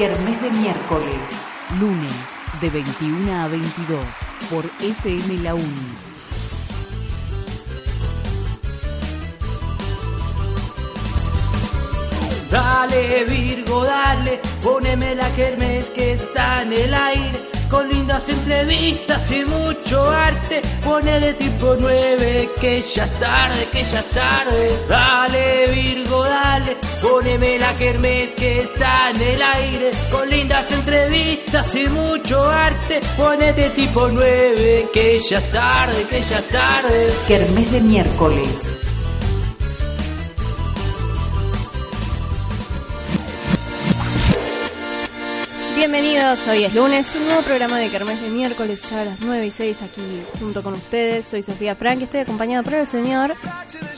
Kermés de miércoles. Lunes de 21 a 22 por FM La Uni. Dale Virgo, dale, poneme la kermés que está en el aire. Con lindas entrevistas y mucho arte, ponele tipo 9 que ya es tarde, que ya es tarde. Dale Virgo, dale, poneme la kermés que está en el aire. Con lindas entrevistas y mucho arte, ponete tipo 9 que ya es tarde, que ya es tarde. Kermés de miércoles. Bienvenidos, hoy es lunes, un nuevo programa de Kermés de miércoles, ya a las 9 y 6 aquí junto con ustedes. Soy Sofía Frank, estoy acompañada por el señor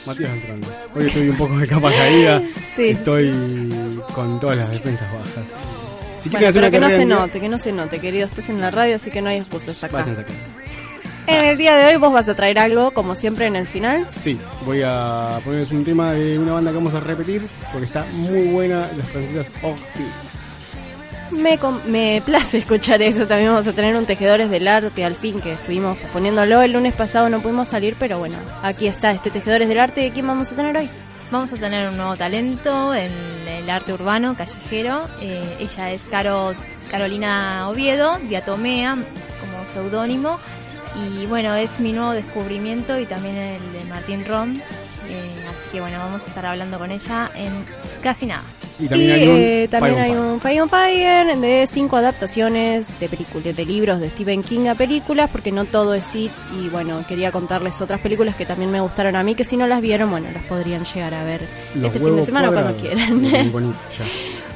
Matías entrando. Hoy estoy un poco de capa caída. Sí. Estoy con todas las defensas bajas. Si Bueno, hacer pero que no se día- note, que no se note, querido. Estás en la radio, así que no hay excusas acá. Váyanse acá. En el día de hoy vos vas a traer algo, como siempre, en el final. Sí, voy a ponerles un tema de una banda que vamos a repetir porque está muy buena, las francesas Orti. Me, me place escuchar eso. También vamos a tener un Tejedores del Arte, al fin, que estuvimos poniéndolo. El lunes pasado no pudimos salir, pero bueno, aquí está este Tejedores del Arte. ¿Quién vamos a tener hoy? Vamos a tener un nuevo talento en el arte urbano, callejero. Eh, ella es Caro, Carolina Oviedo, Diatomea, como seudónimo. Y bueno, es mi nuevo descubrimiento y también el de Martín Rom. Eh, así que bueno, vamos a estar hablando con ella en casi nada. Y también y hay un eh, también Fire hay on Fire. un Fire on Fire de cinco adaptaciones de películas, de libros de Stephen King a películas, porque no todo es It. Y bueno, quería contarles otras películas que también me gustaron a mí, que si no las vieron, bueno, las podrían llegar a ver Los este fin de semana o cuando quieran. Muy bonito, ya.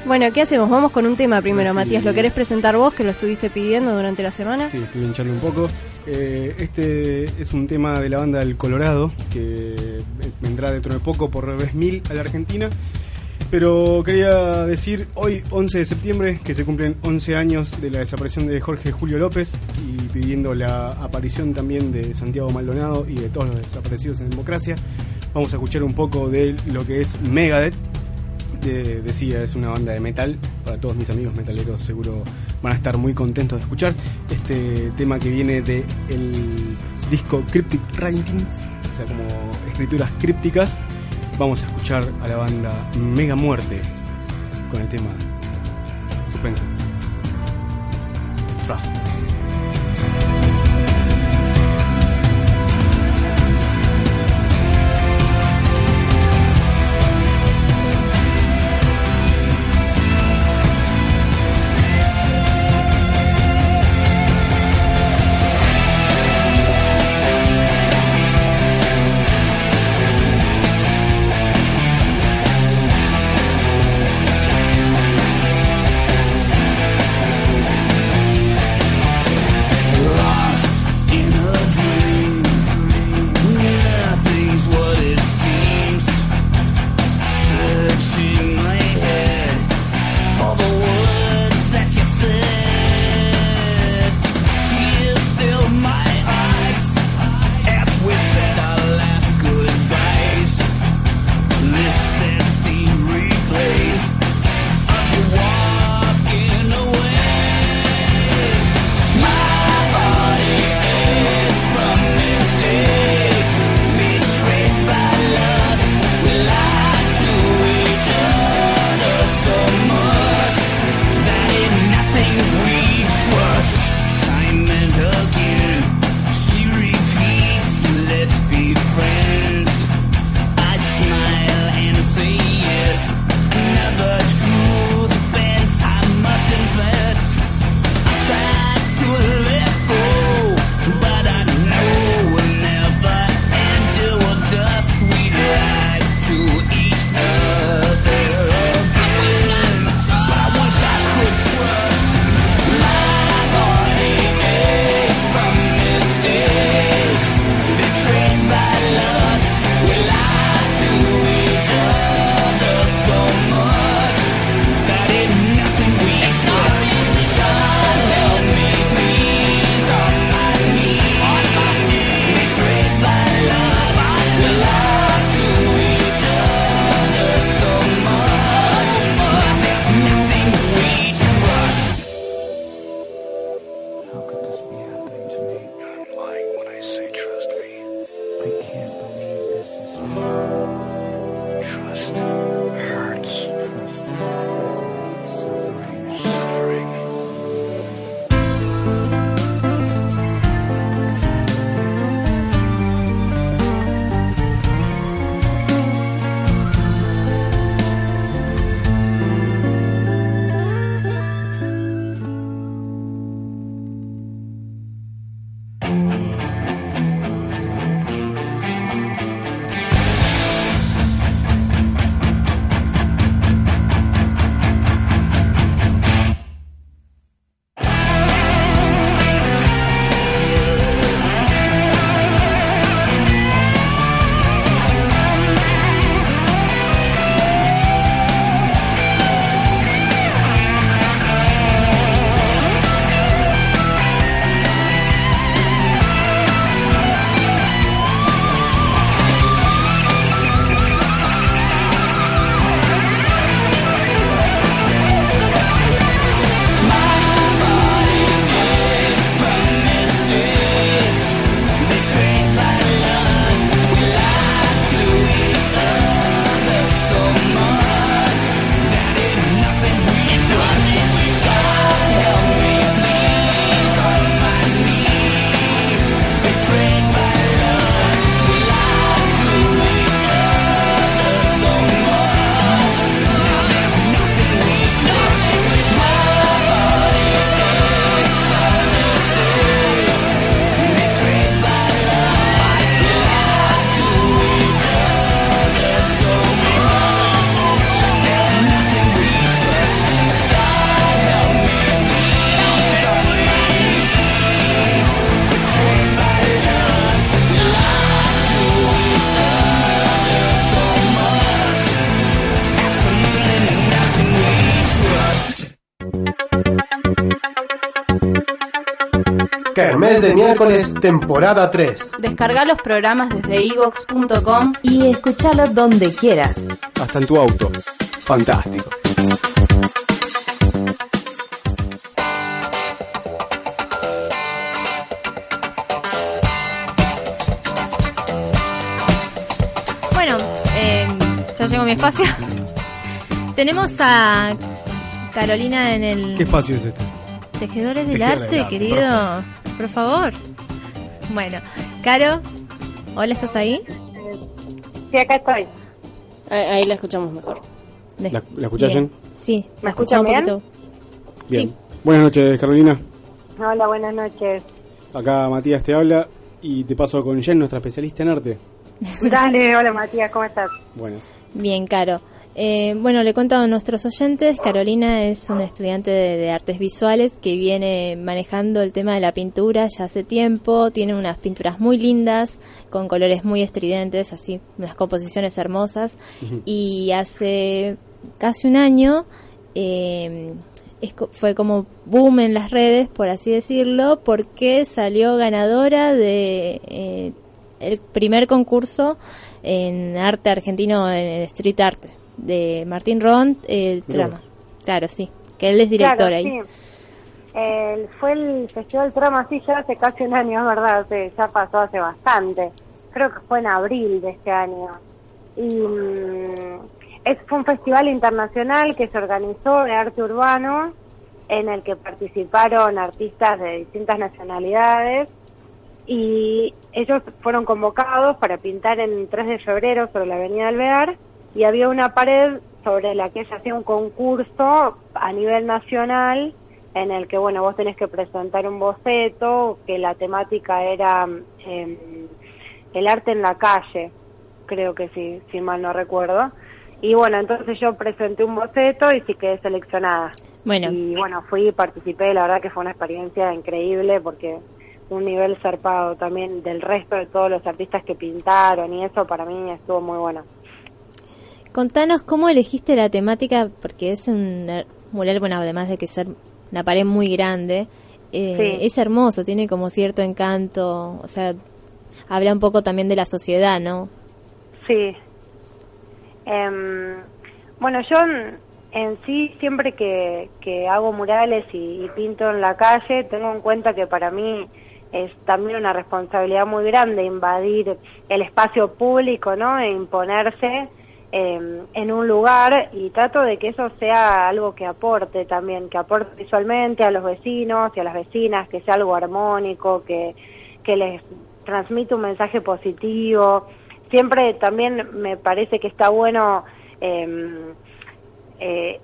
bueno, ¿qué hacemos? Vamos con un tema primero, Sí. Matías. ¿Lo querés presentar vos, que lo estuviste pidiendo durante la semana? Sí, estoy hinchando un poco. Eh, este es un tema de la banda El Colorado, que vendrá dentro de poco por vez mil a la Argentina. Pero quería decir hoy, 11 de septiembre, que se cumplen 11 años de la desaparición de Jorge Julio López y pidiendo la aparición también de Santiago Maldonado y de todos los desaparecidos en democracia. Vamos a escuchar un poco de lo que es Megadeth. De- decía, es una banda de metal. Para todos mis amigos metaleros seguro van a estar muy contentos de escuchar este tema que viene de el disco Cryptic Writings, o sea, como escrituras crípticas. Vamos a escuchar a la banda Mega Muerte con el tema Suspenso. Trust. Trust Kermés de miércoles, temporada 3. Descarga los programas desde ivox.com y escúchalo donde quieras. Hasta en tu auto. Fantástico. Bueno, eh, ya llegó mi espacio. Tenemos a Carolina en el... ¿Qué espacio es este? Tejedores del Tejedores arte, del arte, querido. Por favor. Bueno, Caro, hola, ¿estás ahí? Sí, acá estoy. Ahí, ahí la escuchamos mejor. De- ¿La, la escuchás, Bien. Jen? Sí, ¿Me escuchan poquito. Bien. Sí. Buenas noches, Carolina. Hola, buenas noches. Acá Matías te habla y te paso con Jen, nuestra especialista en arte. Dale, hola Matías, ¿cómo estás? Buenas. Bien, Caro. Eh, bueno, le cuento a nuestros oyentes, Carolina es una estudiante de, de artes visuales que viene manejando el tema de la pintura ya hace tiempo, tiene unas pinturas muy lindas, con colores muy estridentes, así, unas composiciones hermosas, y hace casi un año eh, es fue como boom en las redes, por así decirlo, porque salió ganadora de eh, el primer concurso en arte argentino, en street art, de Martín Ron, el trama. Claro, sí, que él es director Claro, ahí. sí. El- fue el Festival Trama, sí, ya hace casi un año, es verdad, sí, ya pasó hace bastante. Creo que fue en abril de este año. Y mm, es, fue un festival internacional que se organizó de arte urbano, en el que participaron artistas de distintas nacionalidades y ellos fueron convocados para pintar en 3 de febrero sobre la avenida Alvear y había una pared sobre la que se hacía un concurso a nivel nacional en el que, bueno, vos tenés que presentar un boceto, que la temática era em, el arte en la calle, creo que sí, si mal no recuerdo. Y bueno, entonces yo presenté un boceto y sí quedé seleccionada. Bueno, Y bueno, fui y participé, la verdad que fue una experiencia increíble porque un nivel zarpado también del resto de todos los artistas que pintaron y eso para mí estuvo muy bueno. Contanos cómo elegiste la temática, porque es un mural, bueno, además de que ser una pared muy grande, eh, Sí. es hermoso, tiene como cierto encanto, o sea, habla un poco también de la sociedad, ¿no? Sí. Em, bueno, yo en, en sí siempre que, que hago murales y, y pinto en la calle, tengo en cuenta que para mí es también una responsabilidad muy grande invadir el espacio público, ¿no? E imponerse em, en un lugar y trato de que eso sea algo que aporte también, que aporte visualmente a los vecinos y a las vecinas, que sea algo armónico, que, que les transmite un mensaje positivo. Siempre también me parece que está bueno em, eh,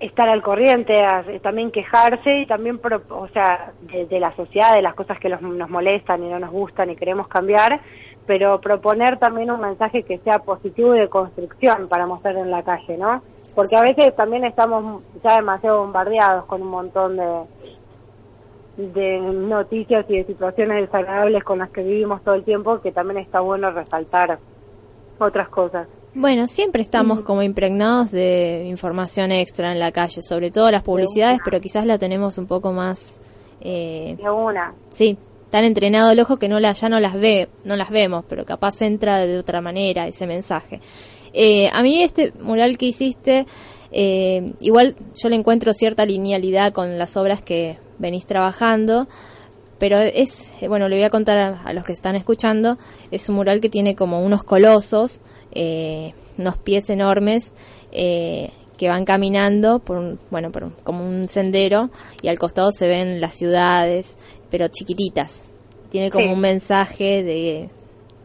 estar al corriente, también quejarse y también, pro- o sea, de, de la sociedad, de las cosas que los- nos molestan y no nos gustan y queremos cambiar, pero proponer también un mensaje que sea positivo y de construcción para mostrar en la calle, ¿no? Porque a veces también estamos ya demasiado bombardeados con un montón de, de noticias y de situaciones desagradables con las que vivimos todo el tiempo, que también está bueno resaltar otras cosas. Bueno, siempre estamos como impregnados de información extra en la calle, sobre todo las publicidades, pero quizás la tenemos un poco más, eh, De una. sí, tan entrenado el ojo que no la, ya no las ve, no las vemos, pero capaz entra de otra manera ese mensaje. Eh, a mí este mural que hiciste, eh, igual yo le encuentro cierta linealidad con las obras que venís trabajando, pero es, bueno, le voy a contar a, a los que están escuchando, es un mural que tiene como unos colosos, eh, unos pies enormes, eh, que van caminando por un, bueno, por un- como un sendero y al costado se ven las ciudades, pero chiquititas. Tiene como Sí. un mensaje de,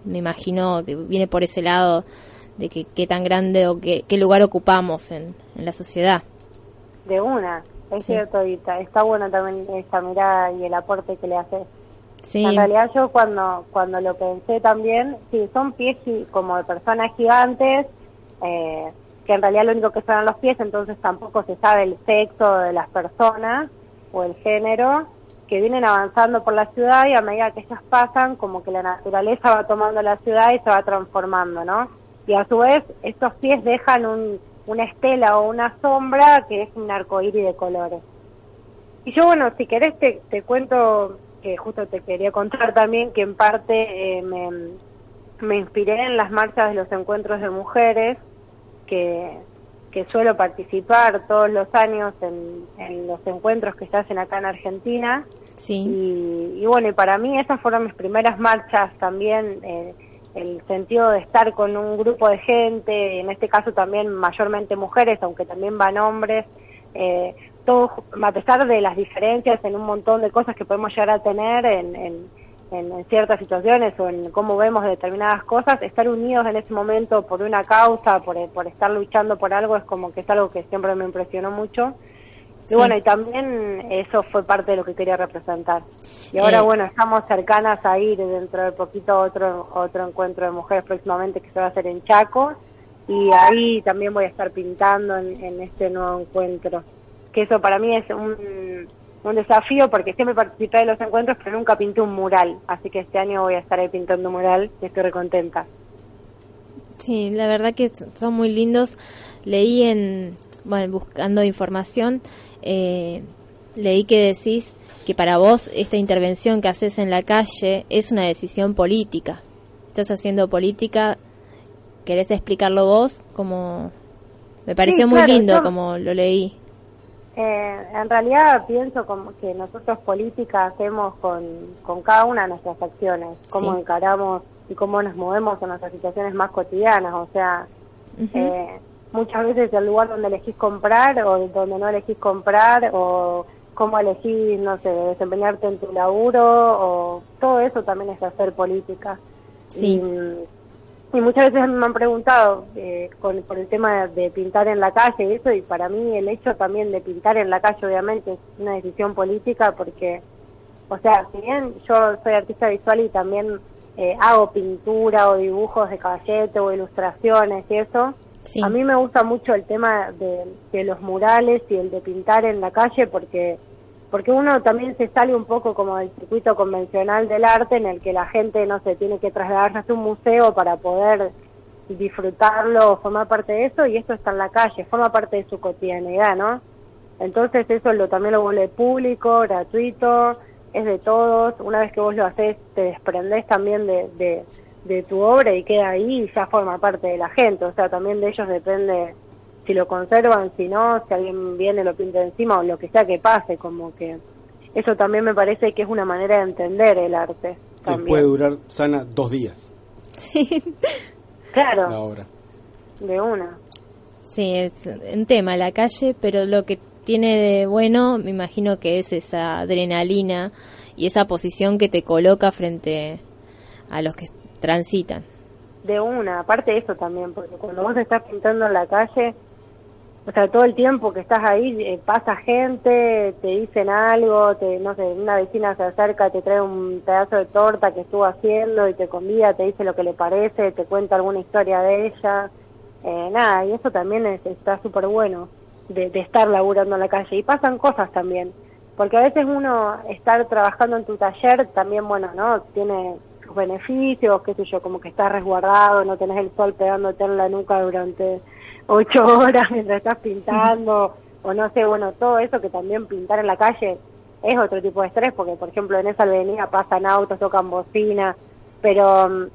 me imagino que viene por ese lado de que qué tan grande o qué, qué lugar ocupamos en, en la sociedad. De una, es Sí. cierto, y ta- está bueno también esa mirada y el aporte que le haces. Sí, En realidad yo cuando cuando lo pensé también, sí, son pies como de personas gigantes, eh, que en realidad lo único que son son los pies, entonces tampoco se sabe el sexo de las personas o el género, que vienen avanzando por la ciudad y a medida que ellas pasan, como que la naturaleza va tomando la ciudad y se va transformando, ¿no? Y a su vez, estos pies dejan un, una estela o una sombra que es un arcoíris de colores. Y yo, bueno, si querés te, te cuento que justo te quería contar también que en parte eh, me, me inspiré en las marchas de los encuentros de mujeres que, que suelo participar todos los años en, en los encuentros que se hacen acá en Argentina. Sí. Y, y bueno, y para mí esas fueron mis primeras marchas también, eh, el sentido de estar con un grupo de gente, en este caso también mayormente mujeres, aunque también van hombres, eh, todos, a pesar de las diferencias en un montón de cosas que podemos llegar a tener en, en, en ciertas situaciones o en cómo vemos determinadas cosas, estar unidos en ese momento por una causa, por, por estar luchando por algo, es como que es algo que siempre me impresionó mucho. Y Sí. bueno, y también eso fue parte de lo que quería representar. Y ahora, Eh, bueno, estamos cercanas a ir dentro de poquito otro, otro encuentro de mujeres próximamente que se va a hacer en Chaco. Y ahí también voy a estar pintando en, en este nuevo encuentro. Que eso para mí es un, un desafío porque siempre participé de los encuentros, pero nunca pinté un mural. Así que este año voy a estar ahí pintando un mural y estoy recontenta. Sí, la verdad que son muy lindos. Leí en, bueno, buscando información, eh, leí que decís que para vos esta intervención que haces en la calle es una decisión política. Estás haciendo política, ¿querés explicarlo vos? Como me pareció Sí, muy lindo yo- como lo leí. Eh, en realidad pienso como que nosotros política hacemos con, con cada una de nuestras acciones, cómo Sí. encaramos y cómo nos movemos en nuestras situaciones más cotidianas, o sea, eh, muchas veces el lugar donde elegís comprar o donde no elegís comprar o cómo elegís, no sé, desempeñarte en tu laburo o todo eso también es hacer política. Sí. Y, y muchas veces me han preguntado eh, con, por el tema de, de pintar en la calle y eso, y para mí el hecho también de pintar en la calle obviamente es una decisión política porque, o sea, si bien yo soy artista visual y también eh, hago pintura o dibujos de caballete o ilustraciones y eso, Sí. a mí me gusta mucho el tema de, los murales y el de pintar en la calle porque porque uno también se sale un poco como del circuito convencional del arte en el que la gente no sé tiene que trasladarse a un museo para poder disfrutarlo formar parte de eso y esto está en la calle forma parte de su cotidianidad no entonces eso lo también lo vuelve público gratuito es de todos una vez que vos lo haces te desprendés también de de tu obra y queda ahí y ya forma parte de la gente. O sea, también de ellos depende si lo conservan, si no, si alguien viene lo pinta encima o lo que sea que pase, como que eso también me parece que es una manera de entender el arte. Que puede durar sana dos días Claro, la obra. de una. Sí, es un tema la calle, pero lo que tiene de bueno, me imagino que es esa adrenalina y esa posición que te coloca frente a los que transitan. De una, aparte de eso también, porque cuando vos estás pintando en la calle, o sea, todo el tiempo que estás ahí eh, pasa gente, te dicen algo, te, no sé, una vecina se acerca, te trae un pedazo de torta que estuvo haciendo y te convida, te dice lo que le parece, te cuenta alguna historia de ella, eh, nada, y eso también es, está súper bueno de, de estar laburando en la calle. Y pasan cosas también, porque a veces uno estar trabajando en tu taller también, bueno, ¿no? Tiene sus beneficios, qué sé yo, como que estás resguardado, no tenés el sol pegándote en la nuca durante ocho horas mientras estás pintando, o no sé, bueno, todo eso que también pintar en la calle es otro tipo de estrés, porque por ejemplo en esa avenida pasan autos, tocan bocina, pero mm,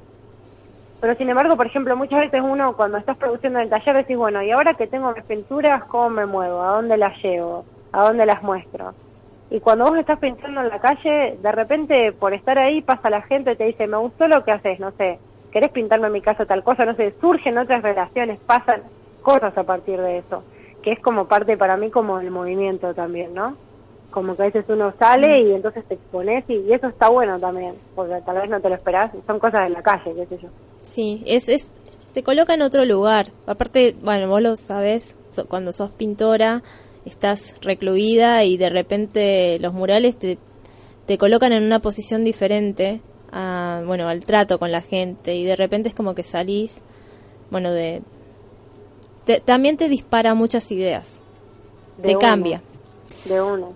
pero sin embargo, por ejemplo, muchas veces uno cuando estás produciendo en el taller decís, bueno, y ahora que tengo mis pinturas, ¿cómo me muevo? ¿A dónde las llevo? ¿A dónde las muestro? Y cuando vos estás pintando en la calle, de repente por estar ahí pasa la gente y te dice, me gustó lo que haces, no sé, querés pintarme en mi casa tal cosa, no sé, surgen otras relaciones, pasan cosas a partir de eso, que es como parte para mí como el movimiento también, ¿no? Como que a veces uno sale y entonces te expones y, y eso está bueno también, porque tal vez no te lo esperás, son cosas de la calle, qué sé yo. Sí, es, es te coloca en otro lugar. Aparte, bueno, vos lo sabés, so- cuando sos pintora estás recluida y de repente los murales te, te colocan en una posición diferente a, bueno, al trato con la gente y de repente es como que salís, bueno, de... te- también te dispara muchas ideas, De te cambia. De uno.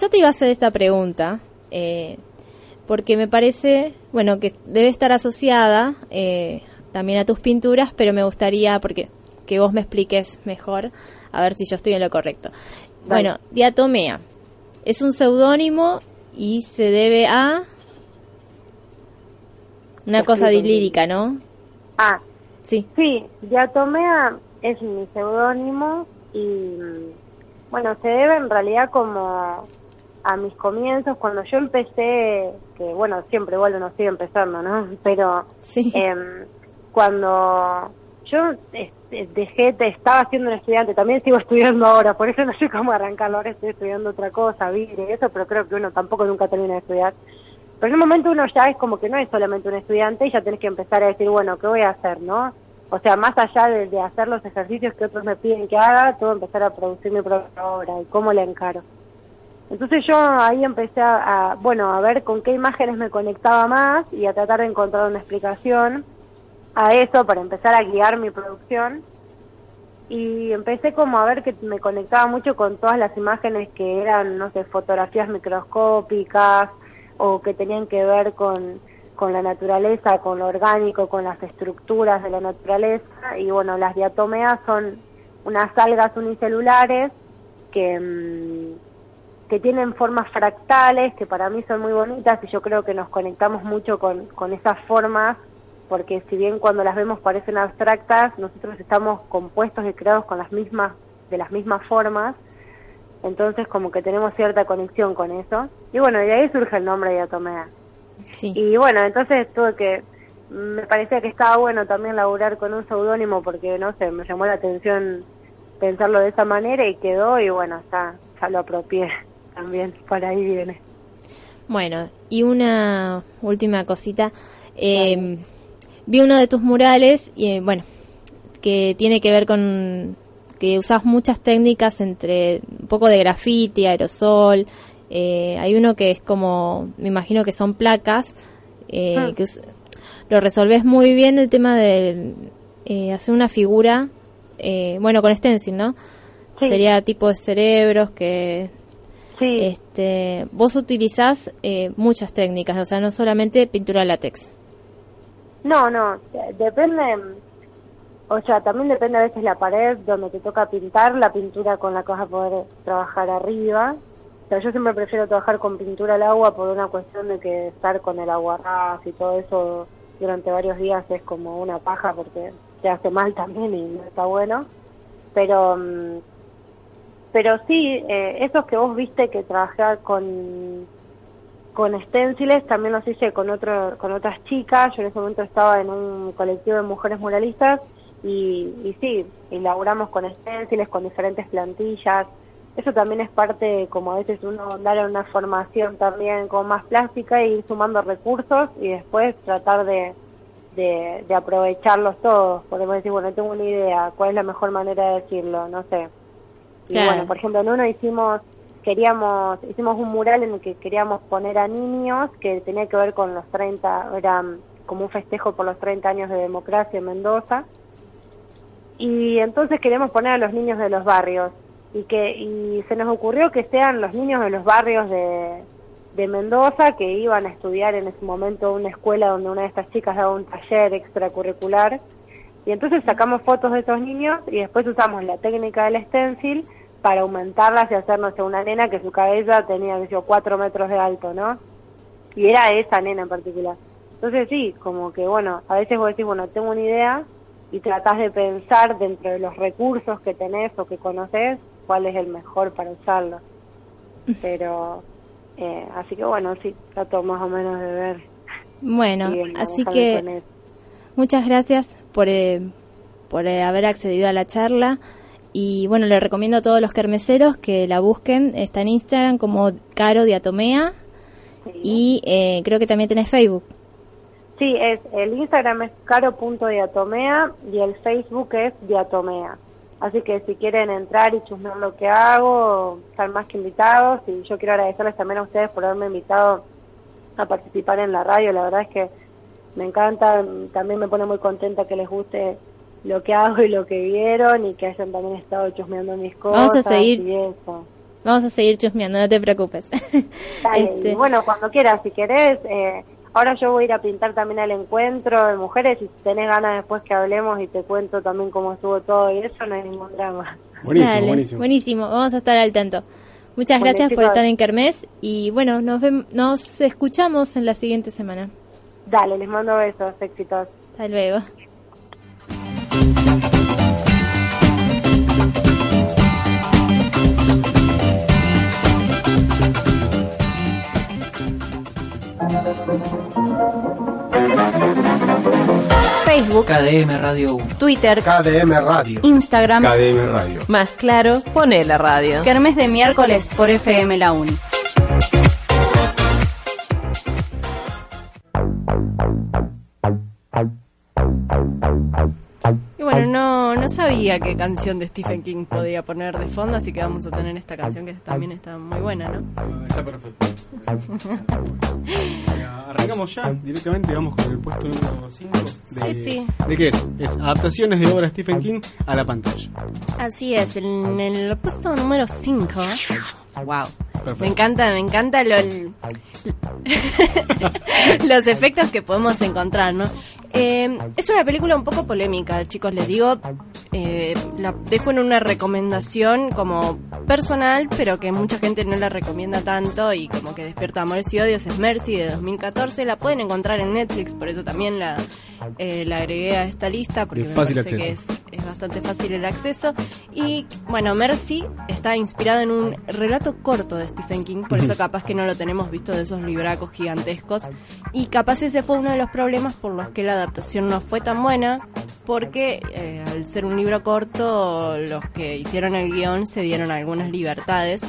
Yo te iba a hacer esta pregunta, eh, porque me parece, bueno, que debe estar asociada eh, también a tus pinturas, pero me gustaría, porque que vos me expliques mejor, a ver si yo estoy en lo correcto. Bueno, Diatomea es un seudónimo y se debe a una cosa lírica, ¿no? Ah, sí. Sí, Diatomea es mi seudónimo y bueno, se debe en realidad como a mis comienzos, cuando yo empecé, que bueno, siempre igual uno sigue empezando, ¿no? Pero sí. Em, cuando yo este, dejé, estaba siendo un estudiante, también sigo estudiando ahora, por eso no sé cómo arrancarlo, ahora estoy estudiando otra cosa, vidrio y eso, pero creo que uno tampoco nunca termina de estudiar. Pero en un momento uno ya es como que no es solamente un estudiante y ya tenés que empezar a decir, bueno, ¿qué voy a hacer, no? O sea, más allá de, hacer los ejercicios que otros me piden que haga, todo empezar a producir mi propia obra y cómo la encaro. Entonces yo ahí empecé a, bueno, a ver con qué imágenes me conectaba más y a tratar de encontrar una explicación a eso para empezar a guiar mi producción. Y empecé como a ver que me conectaba mucho con todas las imágenes que eran, no sé, fotografías microscópicas o que tenían que ver con, con la naturaleza, con lo orgánico, con las estructuras de la naturaleza. Y bueno, las diatomeas son unas algas unicelulares que... Mm, que tienen formas fractales, que para mí son muy bonitas y yo creo que nos conectamos mucho con, con esas formas, porque si bien cuando las vemos parecen abstractas, nosotros estamos compuestos y creados con las mismas, de las mismas formas, entonces como que tenemos cierta conexión con eso. Y bueno, de ahí surge el nombre de Atomea. Sí. Y bueno, entonces tuve que, me parecía que estaba bueno también laburar con un seudónimo porque, no sé, me llamó la atención pensarlo de esa manera y quedó y bueno, está, ya lo apropié también, por ahí viene. Bueno, y una última cosita. Eh, vi uno de tus murales y eh, bueno, que tiene que ver con que usas muchas técnicas entre un poco de grafiti, aerosol. Eh, hay uno que es como, me imagino que son placas, hmm. que lo resolves muy bien el tema de hacer una figura, bueno, con stencil, ¿no? Sería tipo de cerebros que Sí. Este, vos utilizás eh, muchas técnicas, o sea, no solamente pintura látex. No, no, depende, o sea, también depende a veces la pared donde te toca pintar, la pintura con la que vas a poder trabajar arriba. O sea, yo siempre prefiero trabajar con pintura al agua por una cuestión de que estar con el aguarrás y todo eso durante varios días es como una paja porque te hace mal también y no está bueno. Pero mm, pero sí, eh, esos que vos viste que trabajé con, con stenciles, también los hice con, otro, con otras chicas. Yo en ese momento estaba en un colectivo de mujeres muralistas y, y sí, elaboramos con stenciles, con diferentes plantillas. Eso también es parte, como a veces uno darle una formación también con más plástica e ir sumando recursos y después tratar de, de, de aprovecharlos todos. Podemos decir, bueno, tengo una idea, ¿cuál es la mejor manera de decirlo? No sé y bueno, por ejemplo, en uno hicimos queríamos hicimos un mural en el que queríamos poner a niños que tenía que ver con los 30, era como un festejo por los 30 años de democracia en Mendoza. Y entonces queríamos poner a los niños de los barrios y que y se nos ocurrió que sean los niños de los barrios de, de Mendoza que iban a estudiar en ese momento una escuela donde una de estas chicas daba un taller extracurricular y entonces sacamos fotos de esos niños y después usamos la técnica del stencil para aumentarlas y hacernos una nena que su cabeza tenía, que cuatro metros de alto, ¿no? Y era esa nena en particular. Entonces sí, como que bueno, a veces vos decís, bueno, tengo una idea y tratás de pensar dentro de los recursos que tenés o que conoces cuál es el mejor para usarlo. Pero, eh, así que bueno, sí, trato más o menos de ver. Bueno, así que muchas gracias por, eh, por eh, haber accedido a la charla. Y bueno, le recomiendo a todos los kermeseros que la busquen. Está en Instagram como Caro Diatomea. Y eh, creo que también tenés Facebook. Sí, es, el Instagram es caro.diatomea y el Facebook es diatomea. Así que si quieren entrar y chusmear lo que hago, están más que invitados. Y yo quiero agradecerles también a ustedes por haberme invitado a participar en la radio. La verdad es que me encanta, también me pone muy contenta que les guste lo que hago y lo que vieron y que hayan también estado chusmeando mis cosas. Vamos a seguir. Vamos a seguir chusmeando, no te preocupes. este... bueno, cuando quieras, si querés. Eh, ahora yo voy a ir a pintar también el encuentro de mujeres y si tenés ganas después que hablemos y te cuento también cómo estuvo todo y eso, no hay ningún drama. Buenísimo, buenísimo. Buenísimo, vamos a estar al tanto. Muchas Bueno, gracias por estar en Kermés y bueno, nos, nos escuchamos en la siguiente semana. Dale, les mando besos, éxitos. Hasta luego. Facebook, KDM Radio 1. Twitter, KDM Radio. Instagram, KDM Radio. Más claro, pone la radio. Kermés de miércoles por FM La Uni. Y bueno, no, no sabía qué canción de Stephen King podía poner de fondo, así que vamos a tener esta canción que también está muy buena, ¿no? Está perfecto. Arrancamos ya directamente, vamos con el puesto número 5. Sí, sí. ¿De qué es? Es adaptaciones de obra de Stephen King a la pantalla. Así es, en el puesto número 5. Wow. Perfecto. Me encanta, me encanta lo, los efectos que podemos encontrar, ¿no? Eh, es una película un poco polémica, chicos, les digo. eh, la dejo en una recomendación como personal, pero que mucha gente no la recomienda tanto y como que despierta amores y odios. Es Mercy de 2014. La pueden encontrar en Netflix, por eso también la, eh, la agregué a esta lista porque me fácil parece que es, es bastante fácil el acceso. Y bueno, Mercy está inspirado en un relato corto de Stephen King, por eso capaz que no lo tenemos visto de esos libracos gigantescos. Y capaz ese fue uno de los problemas por los que la adaptación no fue tan buena, porque eh, al ser un libro corto, los que hicieron el guion se dieron algunas libertades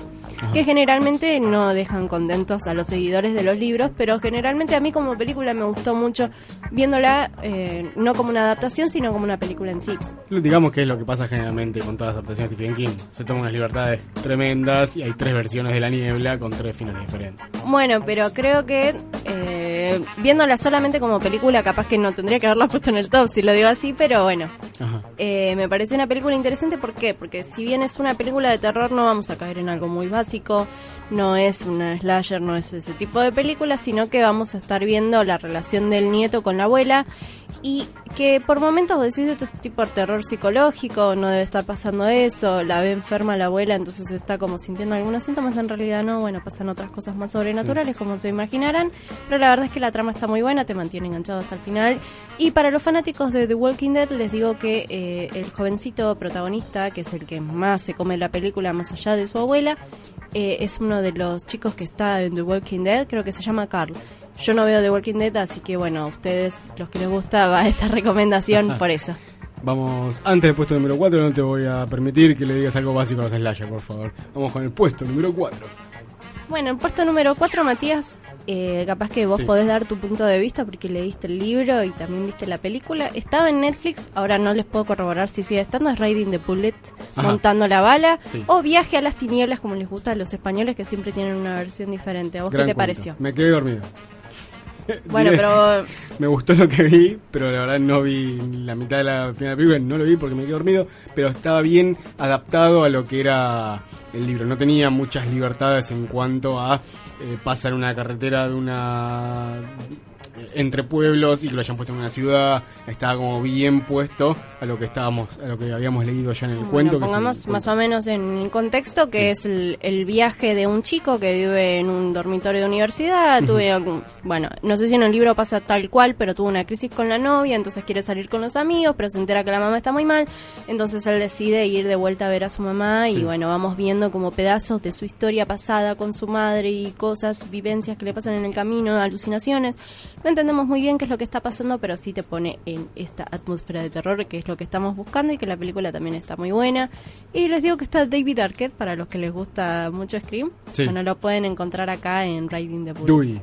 que generalmente no dejan contentos a los seguidores de los libros, pero generalmente a mí como película me gustó mucho viéndola eh, no como una adaptación, sino como una película en sí. Digamos que es lo que pasa generalmente con todas las adaptaciones de Stephen King. Se toman unas libertades tremendas y hay tres versiones de La Niebla con tres finales diferentes. Bueno, pero creo que eh, viéndola solamente como película, capaz que no tendría que haberla puesto en el top, si lo digo así, pero bueno. Eh, me parece una película interesante, ¿por qué? Porque si bien es una película de terror, no vamos a caer en algo muy básico, no es una slasher, no es ese tipo de película, sino que vamos a estar viendo la relación del nieto con la abuela y que por momentos decís esto es tipo de terror psicológico, no debe estar pasando eso, la ve enferma la abuela, entonces está como sintiendo algunos síntomas, en realidad no, bueno, pasan otras cosas más sobrenaturales como se imaginarán, pero la verdad es que la trama está muy buena, te mantiene enganchado hasta el final y para los fanáticos de The Walking Dead les digo que eh, el jovencito protagonista, que es el que más se come la película más allá de su abuela, eh, es uno de los chicos que está en The Walking Dead, creo que se llama Carl. Yo no veo The Walking Dead, así que bueno, a ustedes, los que les gusta, va esta recomendación por eso. Vamos, antes del puesto número 4 no te voy a permitir que le digas algo básico a los slasher, por favor. Vamos con el puesto número 4. Bueno, en puesto número 4, Matías, eh, capaz que vos Sí. podés dar tu punto de vista porque leíste el libro y también viste la película. Estaba en Netflix, ahora no les puedo corroborar si sigue estando, es Riding the Bullet, Ajá. montando la bala, Sí. o Viaje a las tinieblas, como les gusta a los españoles que siempre tienen una versión diferente. ¿A vos Gran qué te cuento. pareció? Me quedé dormido. Bueno, pero Me gustó lo que vi, pero la verdad no vi la mitad de la final de la película, no lo vi porque me quedé dormido, pero estaba bien adaptado a lo que era el libro. No tenía muchas libertades en cuanto a eh, pasar una carretera de una entre pueblos y que lo hayan puesto en una ciudad. Estaba como bien puesto a lo que estábamos, a lo que habíamos leído ya en el Bueno, cuento. pongamos más o menos en contexto que Sí. es el, el viaje de un chico que vive en un dormitorio de universidad. Tuve algún- bueno, no sé si en el libro pasa tal cual, pero tuvo una crisis con la novia, entonces quiere salir con los amigos, pero se entera que la mamá está muy mal, entonces él decide ir de vuelta a ver a su mamá y Sí. bueno, vamos viendo como pedazos de su historia pasada con su madre y cosas, vivencias que le pasan en el camino, alucinaciones. No entendemos muy bien qué es lo que está pasando, pero sí te pone en esta atmósfera de terror que es lo que estamos buscando y que la película también está muy buena. Y les digo que está David Arquette para los que les gusta mucho Scream. Sí. Bueno, lo pueden encontrar acá en Riding the Bull. Dewey.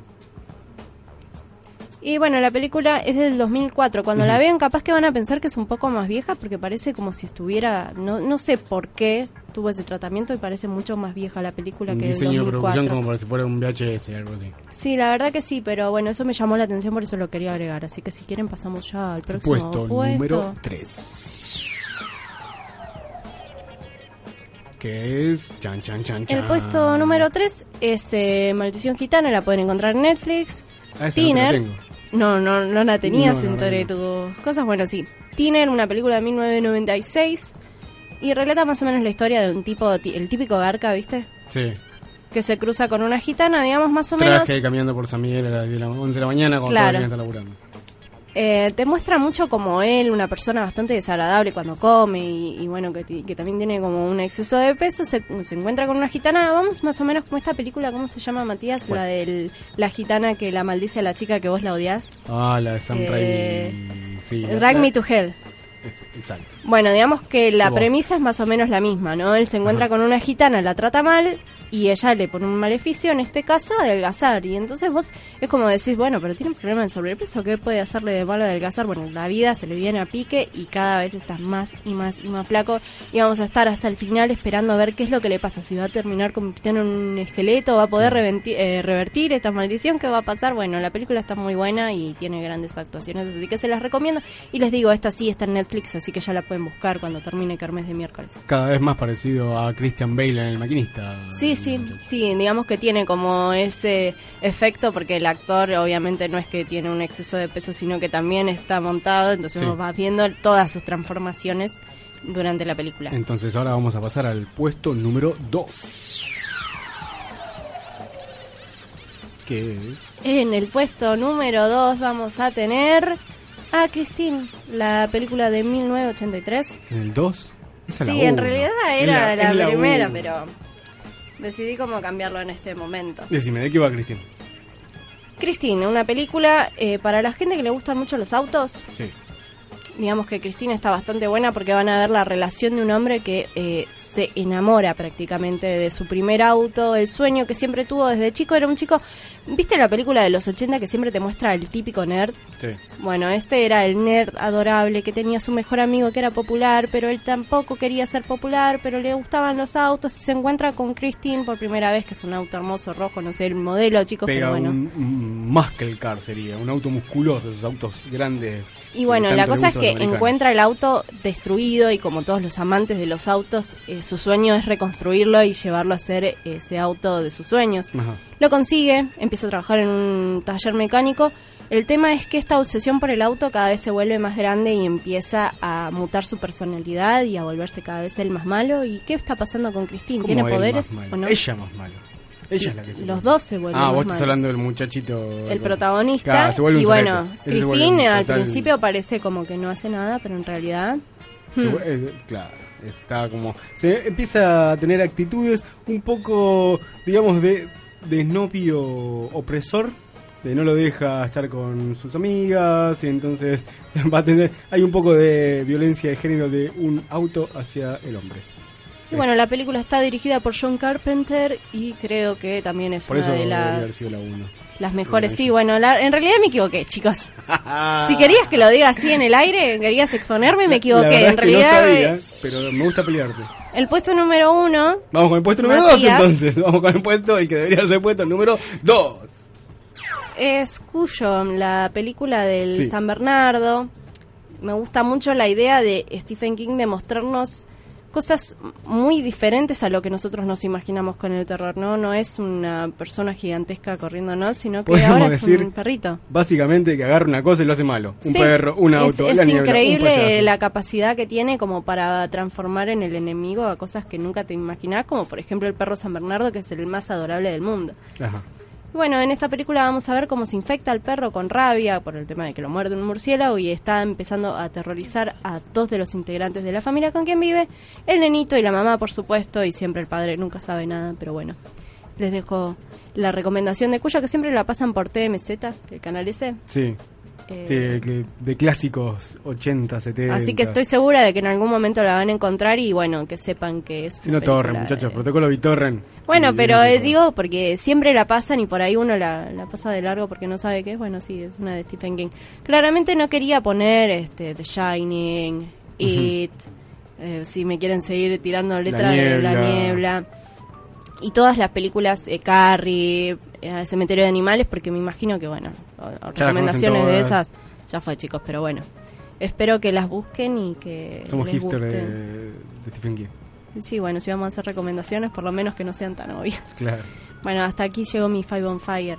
Y bueno, la película es del 2004. Cuando la Ujú. vean, capaz que van a pensar que es un poco más vieja porque parece como si estuviera. No, no sé por qué tuvo ese tratamiento y parece mucho más vieja la película Un que el diseño de 2004. producción como para si fuera un VHS algo así. Sí, la verdad que sí, pero bueno, eso me llamó la atención, por eso lo quería agregar. Así que si quieren, pasamos ya al próximo Puesto, puesto. número 3. Que es. Chan, chan, chan, chan. El puesto número 3 es eh, Maldición Gitana, la pueden encontrar en Netflix. Ah, esa no No, no, no la tenías No, no. tus cosas. Bueno, sí. Tiner, una película de 1996. Y relata más o menos la historia de un tipo, ti- el típico garca, ¿viste? Sí. que se cruza con una gitana, digamos, más o menos. Traje caminando por San Miguel a las 10 de la 11 de la mañana cuando Claro. todavía está laburando. Eh, te muestra mucho como él, una persona bastante desagradable cuando come y, y bueno, que, también tiene como un exceso de peso, se, se encuentra con una gitana, vamos más o menos como esta película, ¿cómo se llama Matías? La de la gitana que la maldice a la chica que vos la odias. Ah, la de Sam Eh, Raimi. Sí, Drag la- Me to Hell. Exacto. Bueno, digamos que la premisa es más o menos la misma, ¿no? Él se encuentra con una gitana, la trata mal y ella le pone un maleficio, en este caso, adelgazar. Y entonces vos es como decís, bueno, pero tiene un problema de sobrepeso, ¿qué puede hacerle de malo adelgazar? Bueno, la vida se le viene a pique y cada vez está más y más y más flaco. Y vamos a estar hasta el final esperando a ver qué es lo que le pasa. Si va a terminar convirtiendo en un esqueleto, va a poder eh, revertir esta maldición, ¿qué va a pasar? Bueno, la película está muy buena y tiene grandes actuaciones, así que se las recomiendo. Y les digo, esta sí está en Netflix, así que ya la pueden buscar cuando termine Kermés de miércoles. Cada vez más parecido a Christian Bale en El Maquinista. Sí, sí, sí, digamos que tiene como ese efecto porque el actor obviamente no es que tiene un exceso de peso, sino que también está montado, entonces Sí. vos vas viendo todas sus transformaciones durante la película. Entonces ahora vamos a pasar al puesto número 2. ¿Qué es? En el puesto número 2 vamos a tener a Christine, la película de 1983. ¿En el 2? Esa es Sí, la en realidad era la, primera, pero decidí cómo cambiarlo en este momento. Decime, ¿de qué va Cristian? Christine, una película eh, para la gente que le gustan mucho los autos. Sí. Digamos que Christine está bastante buena porque van a ver la relación de un hombre que eh, se enamora prácticamente de su primer auto, el sueño que siempre tuvo desde chico. Era un chico, ¿viste la película de los 80 que siempre te muestra el típico nerd? Sí. Bueno, este era el nerd adorable que tenía su mejor amigo que era popular, pero él tampoco quería ser popular, pero le gustaban los autos y se encuentra con Christine por primera vez, que es un auto hermoso rojo, no sé el modelo, chicos, Pega pero bueno. un, un muscle car sería, un auto musculoso, esos autos grandes. Y bueno, que la cosa es a que encuentra el auto destruido y como todos los amantes de los autos, eh, su sueño es reconstruirlo y llevarlo a ser eh, ese auto de sus sueños. Ajá. Lo consigue, empieza a trabajar en un taller mecánico. El tema es que esta obsesión por el auto cada vez se vuelve más grande y empieza a mutar su personalidad y a volverse cada vez el más malo. ¿Y qué está pasando con? ¿Cómo ¿Tiene poderes o no? Ella más malo. Ella es la que se Los dos se vuelven Ah, vos estás malos. hablando del muchachito. el protagonista. Claro, se vuelve un y bueno, Christine al total- principio parece como que no hace nada, pero en realidad... se hmm. eh, claro, está como. Se empieza a tener actitudes un poco, digamos, de, de novio opresor. De no lo deja estar con sus amigas. Y entonces va a tener. Hay un poco de violencia de género de un auto hacia el hombre. Y bueno, la película está dirigida por John Carpenter y creo que también es Por una de las, la las mejores. Sí, bueno, la- en realidad me equivoqué, chicos. Si querías que lo diga así en el aire, querías exponerme, me equivoqué. en es que realidad, no sabía, pero me gusta pelearte. el puesto número uno Vamos con el puesto número 2 Matías. entonces. Vamos con el puesto, el que debería ser puesto número 2. es Cuyo, la película del Sí. San Bernardo. Me gusta mucho la idea de Stephen King de mostrarnos cosas muy diferentes a lo que nosotros nos imaginamos con el terror, ¿no? No es una persona gigantesca corriéndonos, sino que ahora es decir- un perrito. Básicamente que agarra una cosa y lo hace malo. Un Sí, perro, un auto, Es, la niebla, increíble la capacidad que tiene como para transformar en el enemigo a cosas que nunca te imaginás, como por ejemplo el perro San Bernardo, que es el más adorable del mundo. Ajá. Bueno, en esta película vamos a ver cómo se infecta al perro con rabia por el tema de que lo muerde un murciélago y está empezando a aterrorizar a dos de los integrantes de la familia con quien vive, el nenito y la mamá, por supuesto, y siempre el padre nunca sabe nada, pero bueno. Les dejo la recomendación de Cuyo que siempre la pasan por TMZ, el canal ese. Sí. Eh, de clásicos 80, 70. Así que estoy segura de que en algún momento la van a encontrar y bueno, que sepan que es... Si no torren, muchachos, de- protocolo Vitorren. Bueno, pero eh, digo porque siempre la pasan y por ahí uno la, la pasa de largo porque no sabe qué es. Bueno, sí, es una de Stephen King. Claramente no quería poner este The Shining, It, eh, si me quieren seguir tirando letras de La Niebla. Niebla. Y todas las películas, eh, Carrie, eh, Cementerio de Animales, porque me imagino que, bueno, o- o conocen recomendaciones de todas. esas, ya fue chicos, pero bueno. Espero que las busquen y que Somos les hipster de, guste. de Stephen King. Sí, bueno, si vamos a hacer recomendaciones, por lo menos que no sean tan obvias. Claro. Bueno, hasta aquí llegó mi Five on Fire.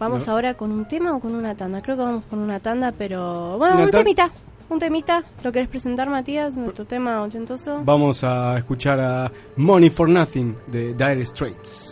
¿Vamos No. ahora con un tema o con una tanda? Creo que vamos con una tanda, pero... Bueno, Una un temita. Un temita. ¿Lo querés presentar, Matías? ¿Tu tema ochentoso? Vamos a escuchar a Money for Nothing de Dire Straits.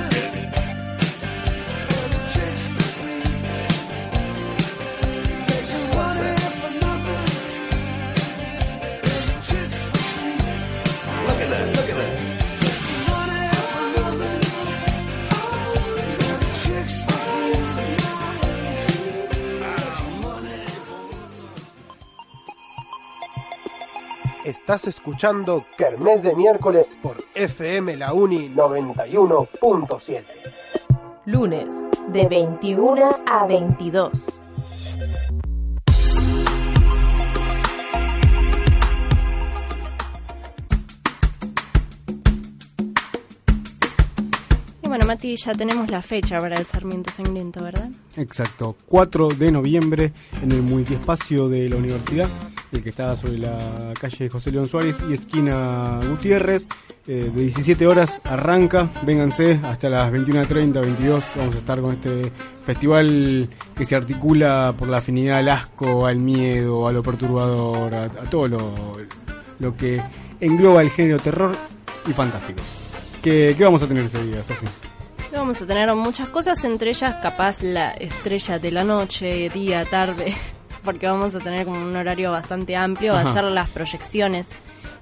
Estás escuchando Kermés de miércoles por FM La Uni 91.7. Lunes, de 21 a 22. Bueno, Mati, ya tenemos la fecha para el Sarmiento Sangriento, ¿verdad? Exacto, 4 de noviembre en el multiespacio de la universidad, el que está sobre la calle José León Suárez y esquina Gutiérrez. Eh, de 17 horas arranca, vénganse hasta las 21.30, 22. Vamos a estar con este festival que se articula por la afinidad al asco, al miedo, a lo perturbador, a, todo lo, lo que engloba el género terror y fantástico. ¿Qué, qué vamos a tener ese día, Sofía? Vamos a tener muchas cosas, entre ellas capaz la estrella de la noche, día, tarde, porque vamos a tener como un horario bastante amplio, va a Ajá. ser las proyecciones,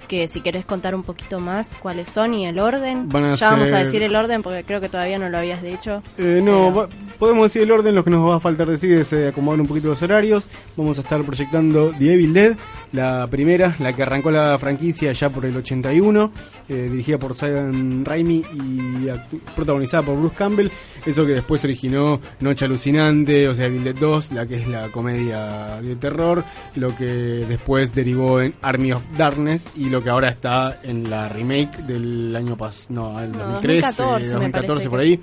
que si querés contar un poquito más cuáles son y el orden, Van a ya vamos a ser- decir el orden porque creo que todavía no lo habías dicho. Eh, no, va- podemos decir el orden, lo que nos va a faltar decir es eh, acomodar un poquito los horarios. Vamos a estar proyectando The Evil Dead, la primera, la que arrancó la franquicia ya por el 81, eh, dirigida por Sam Raimi y protagonizada por Bruce Campbell. Eso que después originó Noche Alucinante, o sea, Evil Dead 2, la que es la comedia de terror, lo que después derivó en Army of Darkness y lo que ahora está en la remake del año pasado, no, el No, 2013, 2014 me 2014 parece por ahí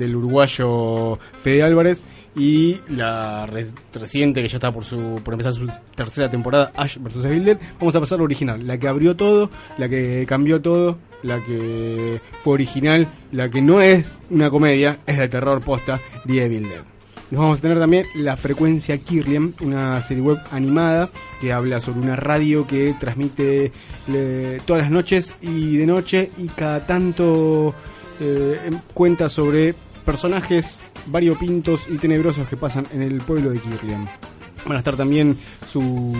del uruguayo Fede Álvarez y la re- reciente que ya está por su empezar su tercera temporada Ash vs Evil Dead vamos a pasar a la original la que abrió todo la que cambió todo la que fue original la que no es una comedia es de terror posta The Evil Dead Nos vamos a tener también La Frecuencia Kirlian, una serie web animada que habla sobre una radio que transmite eh, todas las noches y de noche y cada tanto eh, em- cuenta sobre personajes variopintos y tenebrosos que pasan en el pueblo de Kirlian. Van a estar también sus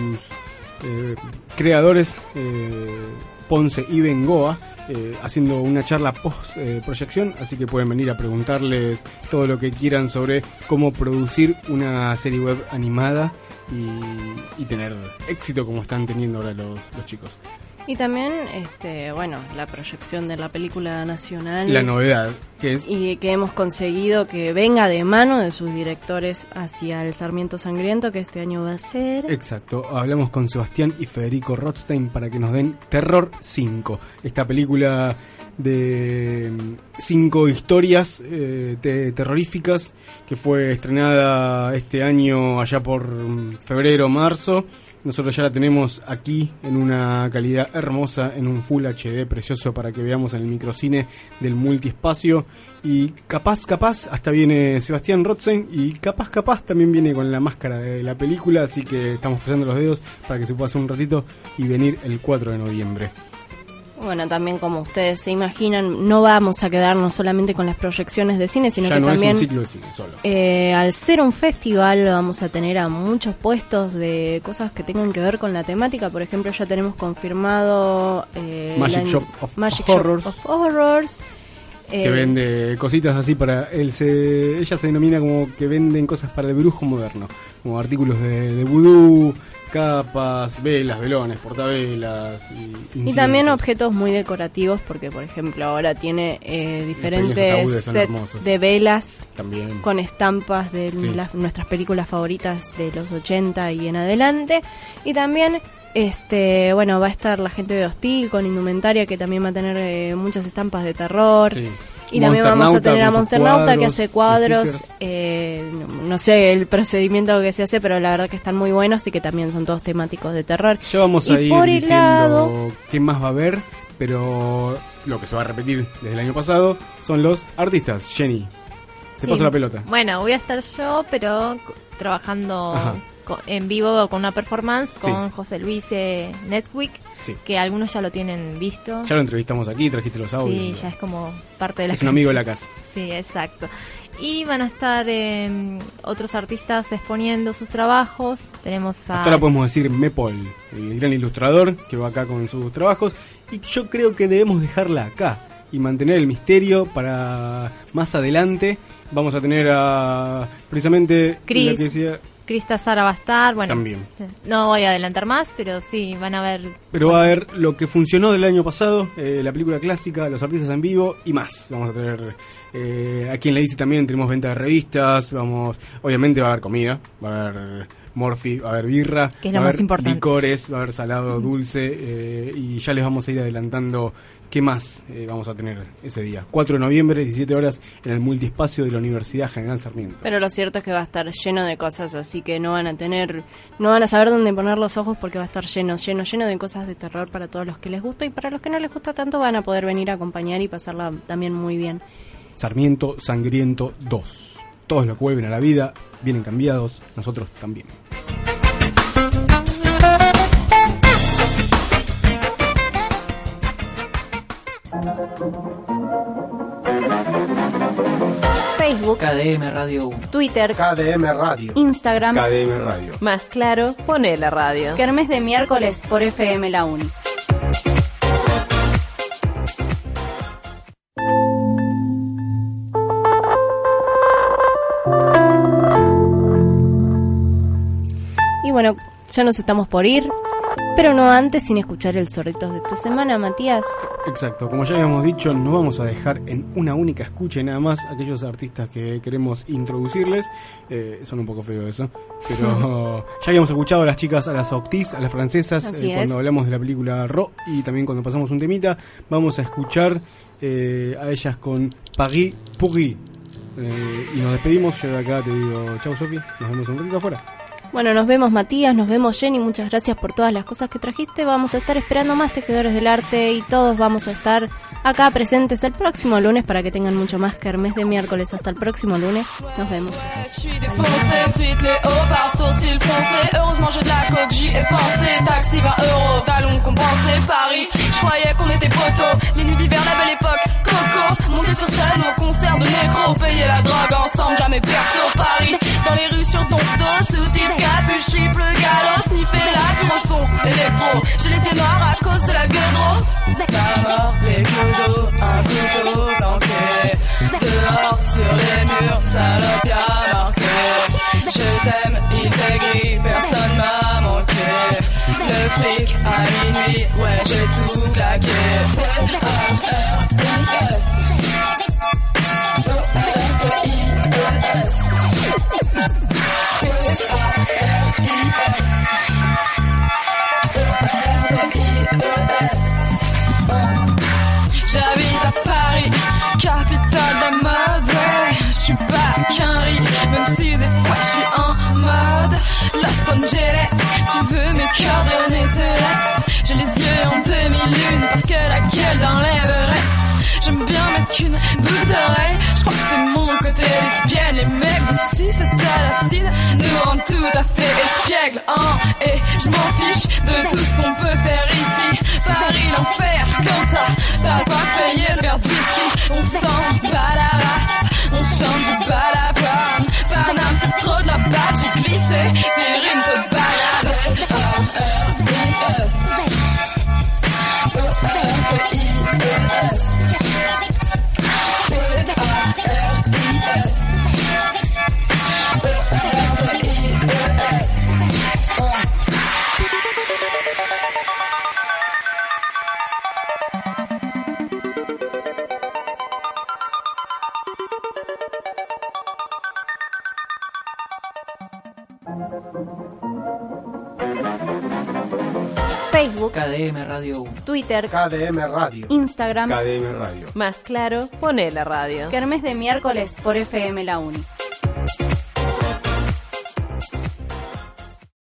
eh, creadores, eh, Ponce y Bengoa, eh, haciendo una charla post eh, proyección, así que pueden venir a preguntarles todo lo que quieran sobre cómo producir una serie web animada y, y tener éxito como están teniendo ahora los, los chicos. Y también, este, bueno, la proyección de la película nacional. La novedad, que es Y que hemos conseguido que venga de mano de sus directores hacia el Sarmiento Sangriento, que este año va a ser. Exacto, hablamos con Sebastián y Federico Rothstein para que nos den Terror 5, esta película de mm, cinco historias eh, te- terroríficas que fue estrenada este año allá por mm, febrero marzo. Nosotros ya la tenemos aquí en una calidad hermosa, en un Full HD precioso para que veamos en el microcine del multiespacio. Y capaz, capaz, hasta viene Sebastián Rothstein y capaz, capaz también viene con la máscara de la película. Así que estamos cruzando los dedos para que se pueda hacer un ratito y venir el 4 de noviembre. Bueno, también como ustedes se imaginan, no vamos a quedarnos solamente con las proyecciones de cine, sino ya que no también. es un ciclo de cine solo. Eh, al ser un festival vamos a tener a muchos puestos de cosas que tengan que ver con la temática. Por ejemplo, ya tenemos confirmado eh, Magic Shop of Magic. Shop of Horrors. Que Eh, vende cositas así para él se ella se denomina como que venden cosas para el brujo moderno como artículos de, de vudú capas velas velones portavelas y, también objetos muy decorativos, porque por ejemplo ahora tiene eh, diferentes sets de velas también con estampas de Sí. las- nuestras películas favoritas de los 80 y en adelante. Y también, este bueno, va a estar la gente de Hostil con indumentaria que también va a tener eh, muchas estampas de terror. Sí. Y también vamos a tener a Monsternauta que hace cuadros. eh, no, no sé el procedimiento que se hace, pero la verdad que están muy buenos y que también son todos temáticos de terror. ya vamos Y a ir por diciendo lado- qué más va a haber pero lo que se va a repetir desde el año pasado son los artistas Jenny te Sí. paso la pelota Bueno, voy a estar yo, pero trabajando Ajá. En vivo con una performance con Sí. José Luis eh, Netwick, Sí. que algunos ya lo tienen visto. ya lo entrevistamos aquí trajiste los audios Sí, ya es como parte de la es un amigo de la casa Sí, exacto. Y van a estar eh, otros artistas exponiendo sus trabajos. Tenemos a... Hasta ahora podemos decir Mepol, el gran ilustrador que va acá con sus trabajos. Y yo creo que debemos dejarla acá y mantener el misterio para más adelante. Vamos a tener a precisamente Chris. la que decía, Krista Sara va a estar. Bueno, También. no voy a adelantar más, pero sí, van a ver... pero va a haber lo que funcionó del año pasado, eh, la película clásica, los artistas en vivo y más. Vamos a tener eh, a quien le dice también tenemos venta de revistas, vamos, obviamente va a haber comida, va a haber morfi, va a haber birra, Que es va lo a más haber importante. licores, va a haber salado, dulce eh, y ya les vamos a ir adelantando qué más eh, vamos a tener ese día. 4 de noviembre, 17 horas en el multiespacio de la Universidad General Sarmiento. Pero lo cierto es que va a estar lleno de cosas, así que no van a tener, no van a saber dónde poner los ojos porque va a estar lleno, lleno, lleno de cosas de terror para todos los que les gusta y para los que no les gusta tanto van a poder venir a acompañar y pasarla también muy bien. Sarmiento Sangriento 2. Todos los que vuelven a la vida vienen cambiados, nosotros también. Facebook, KDM Radio 1. Twitter, KDM Radio. Instagram, KDM Radio. Más claro, pone la radio. Kermés de miércoles por FM La Uni. Y bueno, ya nos estamos por ir, pero no antes sin escuchar el sorritos de esta semana, Matías. Exacto, como ya habíamos dicho, no vamos a dejar en una única escucha y nada más aquellos artistas que queremos introducirles. Eh, son un poco feo eso, pero ya habíamos escuchado a las chicas, a las Octis, a las francesas, eh, cuando hablamos de la película Ro y también cuando pasamos un temita. Vamos a escuchar eh, a ellas con Paris Pourri. Eh, y nos despedimos. Yo de acá te digo, chau Sofi, nos vemos un ratito afuera. Bueno, nos vemos Matías, nos vemos Jenny, muchas gracias por todas las cosas que trajiste. Vamos a estar esperando más tejedores del arte y todos vamos a estar acá presentes el próximo lunes para que tengan mucho más kermés de miércoles. Hasta el próximo lunes. Nos vemos. Je suis défoncé, suite les hauts par sourcils foncés. Heureusement j'ai de la coke, j'y ai pensé. Taxi 20 euros, talons compensés. Paris, je croyais qu'on était poteaux. Les nuits d'hiver, la belle époque. Coco, monter sur scène au concert de négro. Payer la drogue ensemble, jamais perso. Paris, dans les rues sur ton dos. Sous tes capuche, triple galop. Sniffer la gros son électro. J'ai les pieds noirs à cause de la gueudreau. La mort, les clodos, un couteau planqué. Dehors sur les murs, salope y'a marqué. Je t'aime, il fait gris, personne m'a. Le fric à minuit, ouais j'ai tout claqué. J'habite à Paris, capitale de mode, ouais. Je suis pas qu'un riz, même si des fois je suis en Los Angeles. Tu veux mes coordonnées célestes J'ai les yeux en demi-lune parce que la gueule dans l'Everest. J'aime bien mettre qu'une boucle d'oreille. Je crois que c'est mon côté lesbienne. Les mecs d'ici, c'est à l'acide. Nous rendent tout à fait espiègle. Hein, et je m'en fiche de tout ce qu'on peut faire ici. Paris, l'enfer, quand t'as pas payé le verre de whisky. On sent pas la race, on chante du balavoine. Paname, c'est trop de la batte, j'ai glissé sur une peu de. Twitter, KDM Radio. Instagram, KDM Radio. Más claro, pone la radio. Kermés de miércoles por FM La Uni.